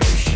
vibration.